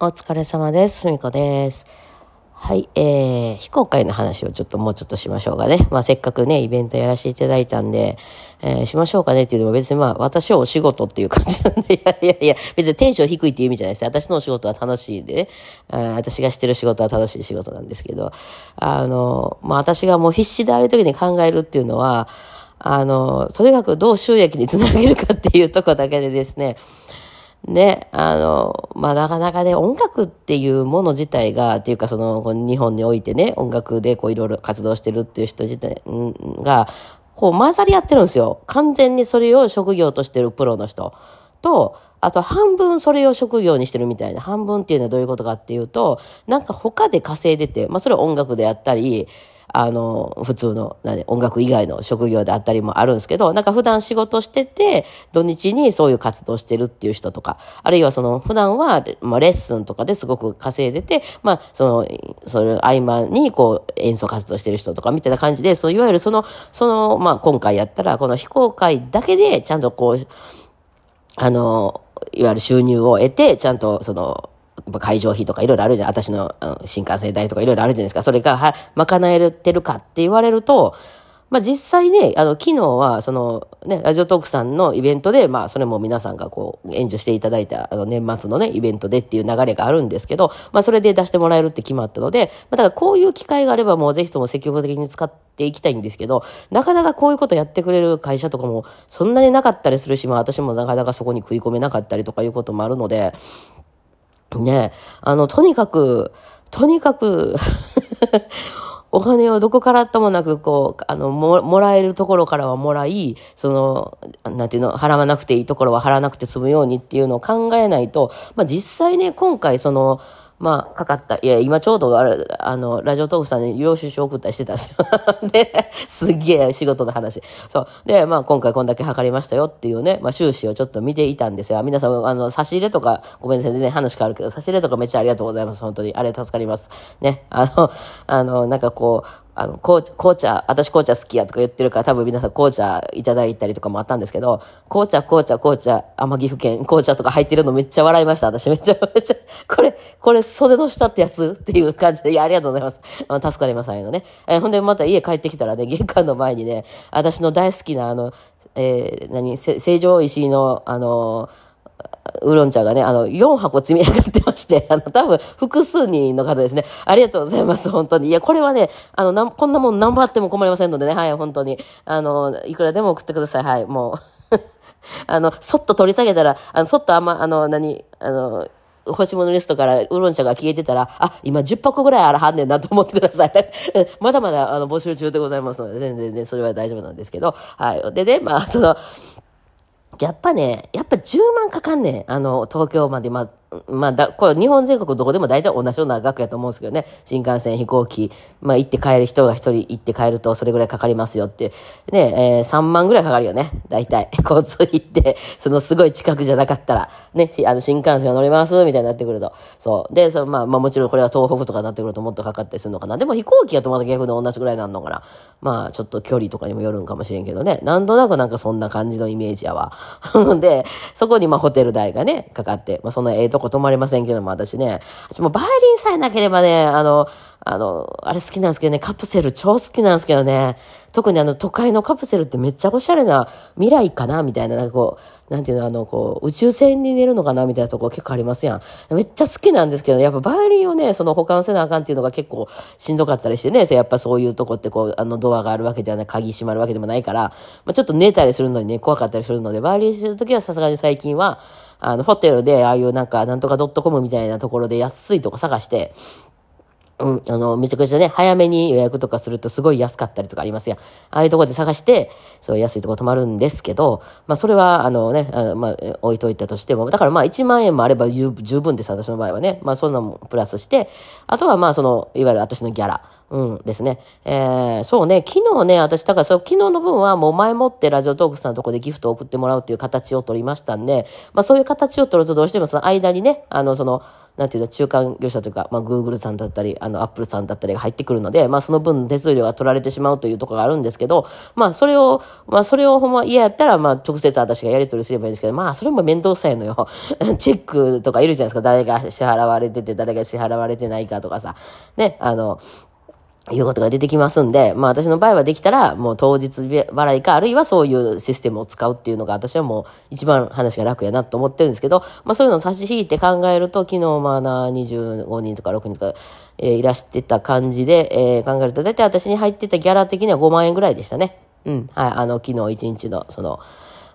お疲れ様です。すみこです。はい、えー、非公開の話をちょっともうちょっとしましょうかね。まあ、せっかくね、イベントやらせていただいたんで、えーしましょうかねっていうのも別にまあ、私はお仕事っていう感じなんで、いやいやいや、別にテンション低いっていう意味じゃないです。私のお仕事は楽しいんでね、あ私がしてる仕事は楽しい仕事なんですけど、あの、まあ、私がもう必死でああいう時に考えるっていうのは、あの、とにかくどう収益につなげるかっていうとこだけでですね、ね、あの、まあ、なかなかね、音楽っていうもの自体が、っていうかその、日本においてね、音楽でこういろいろ活動してるっていう人自体が、こう混ざり合ってるんですよ。完全にそれを職業としてるプロの人と、あと半分それを職業にしてるみたいな。半分っていうのはどういうことかっていうと、なんか他で稼いでて、まあそれは音楽であったり、あの、普通の、何、音楽以外の職業であったりもあるんですけど、なんか普段仕事してて、土日にそういう活動してるっていう人とか、あるいはその、普段は、まあ、レッスンとかですごく稼いでて、まあ、その、それ合間にこう、演奏活動してる人とかみたいな感じで、その、いわゆるその、その、まあ、今回やったら、この非公開だけで、ちゃんとこう、あの、いわゆる収入を得て、ちゃんとその、会場費とかいろいろあるじゃん。私のあの新幹線代とかいろいろあるじゃないですか。それがは、賄えてるかって言われると、まあ実際ね、あの、昨日は、その、ね、ラジオトークさんのイベントで、まあそれも皆さんがこう、援助していただいた、あの、年末のね、イベントでっていう流れがあるんですけど、まあそれで出してもらえるって決まったので、まあだからこういう機会があればもうぜひとも積極的に使っていきたいんですけど、なかなかこういうことやってくれる会社とかもそんなになかったりするし、まあ私もなかなかそこに食い込めなかったりとかいうこともあるので、ね、あの、とにかく、とにかく、お金をどこからともなく、こう、あの、も、もらえるところからはもらい、その、なんていうの、払わなくていいところは払わなくて済むようにっていうのを考えないと、まあ実際ね、今回その、まあ、かかった。いや、今ちょうど、あ、あの、ラジオトークさんに領収書送ったりしてたんですよ。で、すっげえ仕事の話。そう。で、まあ、今回こんだけ測りましたよっていうね、まあ、収支をちょっと見ていたんですよ。皆さん、あの、差し入れとか、ごめんなさい、全然話変わるけど、差し入れとかめっちゃありがとうございます。本当に。あれ助かります。ね。あの、あの、なんかこう、あの、紅茶、紅茶、私紅茶好きやとか言ってるから、多分皆さん紅茶いただいたりとかもあったんですけど、紅茶、紅茶、紅茶、天岐阜県、紅茶とか入ってるのめっちゃ笑いました。私めちゃ、めちゃ、これ、これ袖の下ってやつっていう感じで、いや、ありがとうございます。あの助かります、あのね。えーほんで、また家帰ってきたらね、玄関の前にね、私の大好きな、あの、えー何、成城石井の、あの、ウーロン茶がね、あの、4箱積み上がってまして、あの、多分、複数人の方ですね。ありがとうございます、本当に。いや、これはね、あの、なんこんなもん何番あっても困りませんのでね、はい、本当に。あの、いくらでも送ってください、はい、もう。あの、そっと取り下げたら、あの、そっとあんま、あの、何、あの、欲しいものリストからウーロン茶が消えてたら、あ、今10箱ぐらいあらはんねんなと思ってください。まだまだ、あの、募集中でございますので、全然ね、それは大丈夫なんですけど、はい。でね、まあ、その、やっぱね、やっぱ10万かかんねん。あの、東京まで、ま、まあ、だ、これ日本全国どこでも大体同じような額やと思うんですけどね。新幹線、飛行機、まあ行って帰る人が一人行って帰るとそれぐらいかかりますよって。ね、えー、3万ぐらいかかるよね。大体。交通費って、そのすごい近くじゃなかったら、ね、あの新幹線を乗りますみたいになってくると。そう。で、そのまあ、まあもちろんこれは東北とかになってくるともっとかかったりするのかな。でも飛行機やとまた逆に同じぐらいなるのかな。まあ、ちょっと距離とかにもよるんかもしれんけどね。なんとなくなんかそんな感じのイメージやわ。で、そこにまあホテル代がね、かかって、まあそんなええとこ泊まりませんけども、私ね、私もバイオリンさえなければね、あの、あの、あれ好きなんですけどね、カプセル超好きなんですけどね、特にあの都会のカプセルってめっちゃおしゃれな未来かなみたいな、なんかこう、なんていうの、あの、こう、宇宙船に寝るのかなみたいなとこ結構ありますやん。めっちゃ好きなんですけど、やっぱバイオリンをね、その保管せなあかんっていうのが結構しんどかったりしてね、そやっぱそういうとこってこう、あのドアがあるわけではない、鍵閉まるわけでもないから、まあ、ちょっと寝たりするのにね、怖かったりするので、バイオリンするときはさすがに最近は、あの、ホテルで、ああいうなんか、なんとかドットコムみたいなところで安いとこ探して、うん、あの、めちゃくちゃね、早めに予約とかするとすごい安かったりとかありますやん。ああいうところで探して、そう安いとこ泊まるんですけど、まあそれは、あのね、あまあ置いといたとしても、だからまあ1万円もあれば十分です、私の場合はね。まあそんなもプラスして、あとはまあその、いわゆる私のギャラ。うんですね。えー、そうね、昨日ね、私、だからそう、昨日の分はもう前もってラジオトークさんのとこでギフトを送ってもらうっていう形を取りましたんで、まあそういう形を取るとどうしてもその間にね、あの、その、なんていうの、中間業者というか、まあ、グーグルさんだったり、あの、アップルさんだったりが入ってくるので、まあ、その分手数料が取られてしまうというところがあるんですけど、まあ、それを、まあ、それをほんま嫌やったら、まあ、直接私がやり取りすればいいんですけど、まあ、それも面倒くさいのよ。チェックとかいるじゃないですか。誰が支払われてて、誰が支払われてないかとかさ。ね、あの、いうことが出てきますんで、まあ私の場合はできたら、もう当日払いか、あるいはそういうシステムを使うっていうのが私はもう一番話が楽やなと思ってるんですけど、まあそういうのを差し引いて考えると、昨日まあな25人とか6人とか、えー、いらしてた感じで、えー、考えると、だいたい私に入ってたギャラ的には5万円ぐらいでしたね。うん。はい。あの、昨日1日の、その、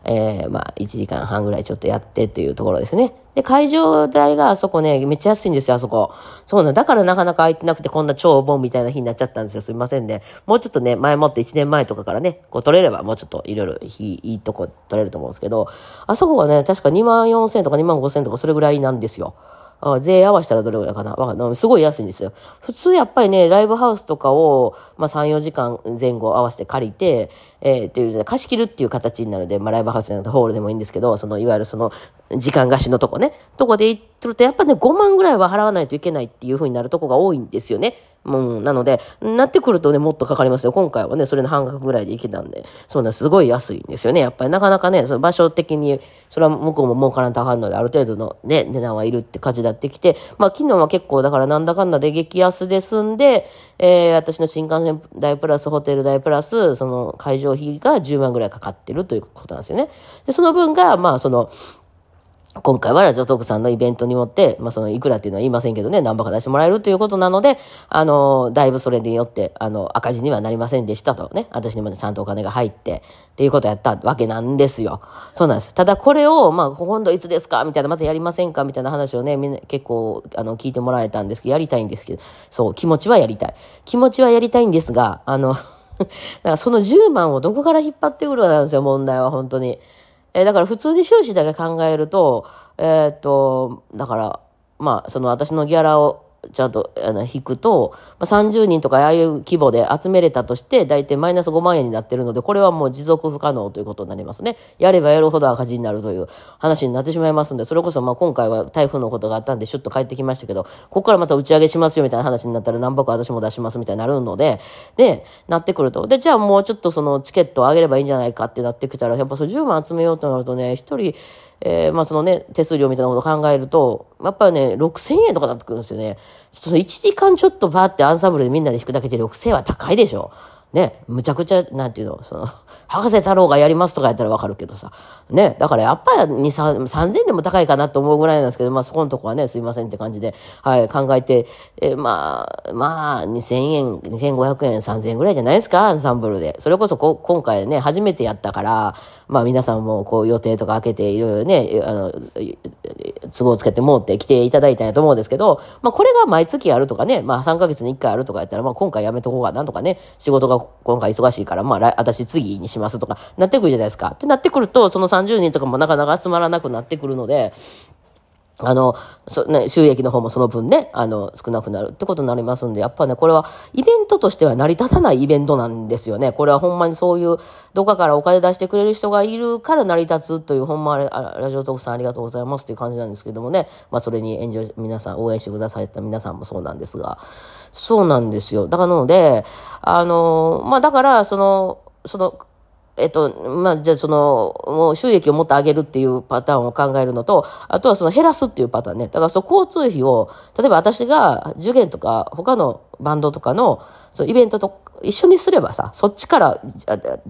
えー、まあ、1時間半ぐらいちょっとやってっていうところですね。で、会場代があそこね、めっちゃ安いんですよ、あそこ。そうなんだからなかなか空いてなくて、こんな超お盆みたいな日になっちゃったんですよ。すみませんね。もうちょっとね、前もって1年前とかからね、こう取れれば、もうちょっといろいろいいとこ取れると思うんですけど、あそこがね、確か2万4千とか2万5千とかそれぐらいなんですよ。あ税合わせたらどれぐらいかな？わかすごい安いんですよ。普通やっぱりね、ライブハウスとかを、まあ3、4時間前後合わせて借りて、えー、っていう、貸し切るっていう形になるので、まあライブハウスじゃなくてホールでもいいんですけど、その、いわゆるその、時間貸しのとこね、とこで行ってると、やっぱね、5万ぐらいは払わないといけないっていうふうになるとこが多いんですよね。う、なので、なってくるとね、もっとかかりますよ。今回はね、それの半額ぐらいで行けたんで、そうね、すごい安いんですよね。やっぱりなかなかね、その場所的に、それは向こうも儲からんとあかんので、ある程度のね、値段はいるって感じになってきて、まあ昨日は結構だからなんだかんだで激安で済んで、えー、私の新幹線代プラスホテル代プラス、その会場費が10万ぐらいかかってるということなんですよね。で、その分が、まあその、今回はラジオトークさんのイベントによって、まあ、その、いくらっていうのは言いませんけどね、何ばか出してもらえるということなので、あの、だいぶそれによって、あの、赤字にはなりませんでしたとね、私にもちゃんとお金が入って、っていうことをやったわけなんですよ。そうなんです。ただこれを、まあ、今度いつですかみたいな、またやりませんかみたいな話をね、みんな結構、あの、聞いてもらえたんですけど、やりたいんですけど、そう、気持ちはやりたい。気持ちはやりたいんですが、あの、だからその10万をどこから引っ張ってくるかなんですよ、問題は、本当に。えー、だから普通に収支だけ考えると、えー、っと、だから、まあ、その私のギャラを、ちゃんとあの引くと、まあ、30人とかああいう規模で集めれたとして、大体マイナス5万円になってるので、これはもう持続不可能ということになりますね。やればやるほど赤字になるという話になってしまいますんで、それこそまあ今回は台風のことがあったんで、シュッと帰ってきましたけど、ここからまた打ち上げしますよみたいな話になったら何箱私も出しますみたいになるので、で、なってくると。で、じゃあもうちょっとそのチケットを上げればいいんじゃないかってなってきたら、やっぱその10万集めようとなるとね、一人、えー、まあそのね、手数料みたいなことを考えると、やっぱりね、6000円とかなってくるんですよね。その1時間ちょっとバーってアンサンブルでみんなで弾くだけで6000円は高いでしょ。ね、むちゃくちゃ、なんていうの、その、博士太郎がやりますとかやったらわかるけどさ。ね、だからやっぱり2、3、3000でも高いかなと思うぐらいなんですけど、まあそこのとこはね、すいませんって感じで、はい、考えて、えまあ、まあ、2000円、2500円、3000円ぐらいじゃないですか、アンサンブルで。それこそこ今回ね、初めてやったから、まあ皆さんもこう予定とか開けていろいろね、あの、都合つけてもうって来ていただいたんやと思うんですけど、まあこれが毎月あるとかね、まあ3ヶ月に1回あるとかやったら、まあ今回やめとこうかなとかね、仕事が今回忙しいから、まあ、私次にしますとか、なってくるじゃないですか。ってなってくると、その30人とかもなかなか集まらなくなってくるので、あの、そね、収益の方もその分ね、あの、少なくなるってことになりますんで、やっぱね、これはイベントとしては成り立たないイベントなんですよね。これはほんまにそういう、どっかからお金出してくれる人がいるから成り立つという、ほんまラジオトークさんありがとうございますっていう感じなんですけどもね、まあそれに援助、皆さん、応援してくださった皆さんもそうなんですが、そうなんですよ。だからので、あの、まあだから、その、その、えっと、まあ、じゃあその、もう収益をもっと上げるっていうパターンを考えるのと、あとはその減らすっていうパターンね。だからその交通費を、例えば私が受験とか他のバンドとかの、そうイベントと一緒にすればさ、そっちから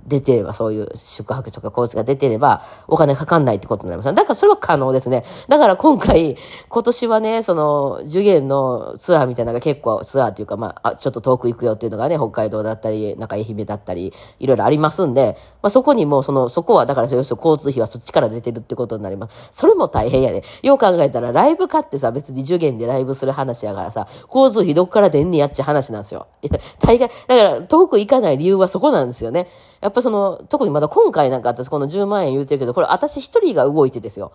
出てれば、そういう宿泊とか交通が出てれば、お金かかんないってことになります。だからそれは可能ですね。だから今回、今年はね、その、受験のツアーみたいなのが結構、ツアーっていうか、まあ、ちょっと遠く行くよっていうのがね、北海道だったり、なんか愛媛だったり、いろいろありますんで、まあそこにも、その、そこは、だから、要するに交通費はそっちから出てるってことになります。それも大変やね。よう考えたら、ライブ買ってさ、別に受験でライブする話やからさ、交通費どっから出んねやっちゃ話なんですよ。大概、だから、遠く行かない理由はそこなんですよね。やっぱその、特にまだ今回なんか私この10万円言うてるけど、これ私一人が動いてですよ。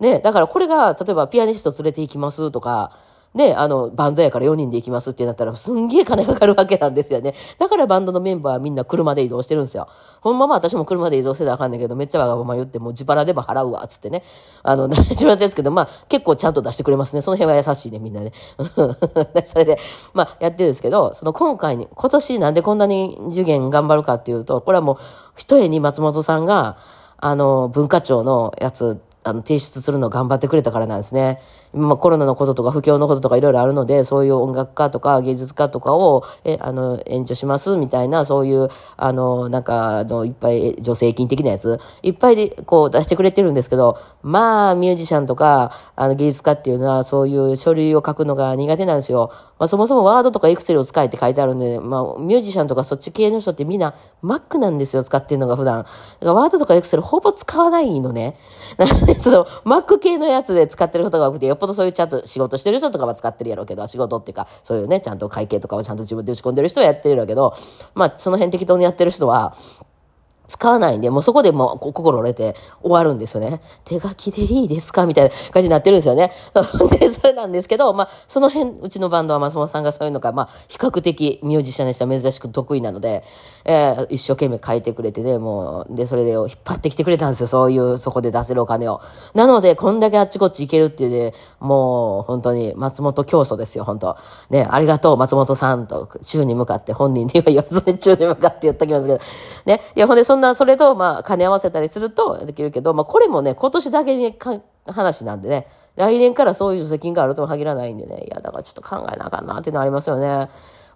ね、だからこれが、例えばピアニスト連れて行きますとか、で、あの、バンドやから4人で行きますってなったら、すんげえ金かかるわけなんですよね。だからバンドのメンバーはみんな車で移動してるんですよ。ほんまま私も車で移動せなあかんねんけど、めっちゃわがまま言って、もう自腹でも払うわ、つってね。あの、自分ですけど、まあ、結構ちゃんと出してくれますね。その辺は優しいね、みんなね。それで、まあ、やってるんですけど、その今回に、今年なんでこんなに受験頑張るかっていうと、これはもう、一重に松本さんが、あの、文化庁のやつ、あの、提出するのを頑張ってくれたからなんですね。まあ、コロナのこととか不況のこととかいろいろあるので、そういう音楽家とか芸術家とかを、え、あの、援助しますみたいな、そういう、あの、なんか、あの、いっぱい助成金的なやつ、いっぱいで、こう出してくれてるんですけど、まあ、ミュージシャンとか、あの、芸術家っていうのは、そういう書類を書くのが苦手なんですよ。まあ、そもそもワードとかエクセルを使えって書いてあるんで、まあ、ミュージシャンとかそっち系の人ってみんな Mac なんですよ、使ってるのが普段。だからワードとかエクセルほぼ使わないのね。で、その、Mac 系のやつで使ってることが多くて、よっぽどそういうちゃんと仕事してる人とかは使ってるやろうけど、仕事っていうか、そういうね、ちゃんと会計とかをちゃんと自分で打ち込んでる人はやってるやろうけど、まあ、その辺適当にやってる人は、使わないんで、もうそこでもう心折れて終わるんですよね。手書きでいいですかみたいな感じになってるんですよね。で、それなんですけど、まあ、その辺、うちのバンドは松本さんがそういうのが、まあ、比較的ミュージシャンにしては珍しく得意なので、えー、一生懸命書いてくれてね、もう、で、それで引っ張ってきてくれたんですよ。そういう、そこで出せるお金を。なので、こんだけあっちこっち行けるっていうで、もう、本当に、松本教祖ですよ、本当ね、ありがとう、松本さんと、宙に向かって、本人には言わずに宙に向かって言っときますけど、ね。いや、ほんで、そのんな、それと、まあ、兼ね合わせたりするとできるけど、まあ、これもね、今年だけに話なんでね、来年からそういう助成金があるとも限らないんでね、いや、だからちょっと考えなあかんなっていうのありますよね。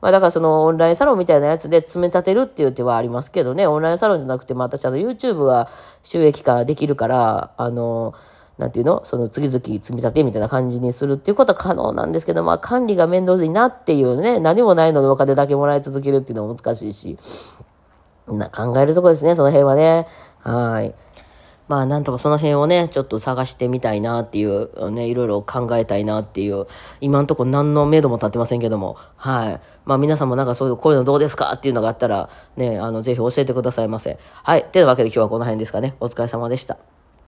まあ、だからそのオンラインサロンみたいなやつで詰め立てるっていう手はありますけどね、オンラインサロンじゃなくて、まあ、私あの YouTube は収益化できるから、あの、なんていうの？その次々積み立てみたいな感じにするっていうことは可能なんですけど、まあ管理が面倒いなっていうね、何もないのでお金だけもらい続けるっていうのは難しいし、な考えるとこですね、その辺はね。はい。まあなんとかその辺をね、ちょっと探してみたいなっていう、ね、いろいろ考えたいなっていう、今んとこ何の目処も立ってませんけども、はい。まあ皆さんもなんかそういう、こういうのどうですかっていうのがあったら、ね、あの、ぜひ教えてくださいませ。はい。というわけで今日はこの辺ですかね。お疲れ様でした。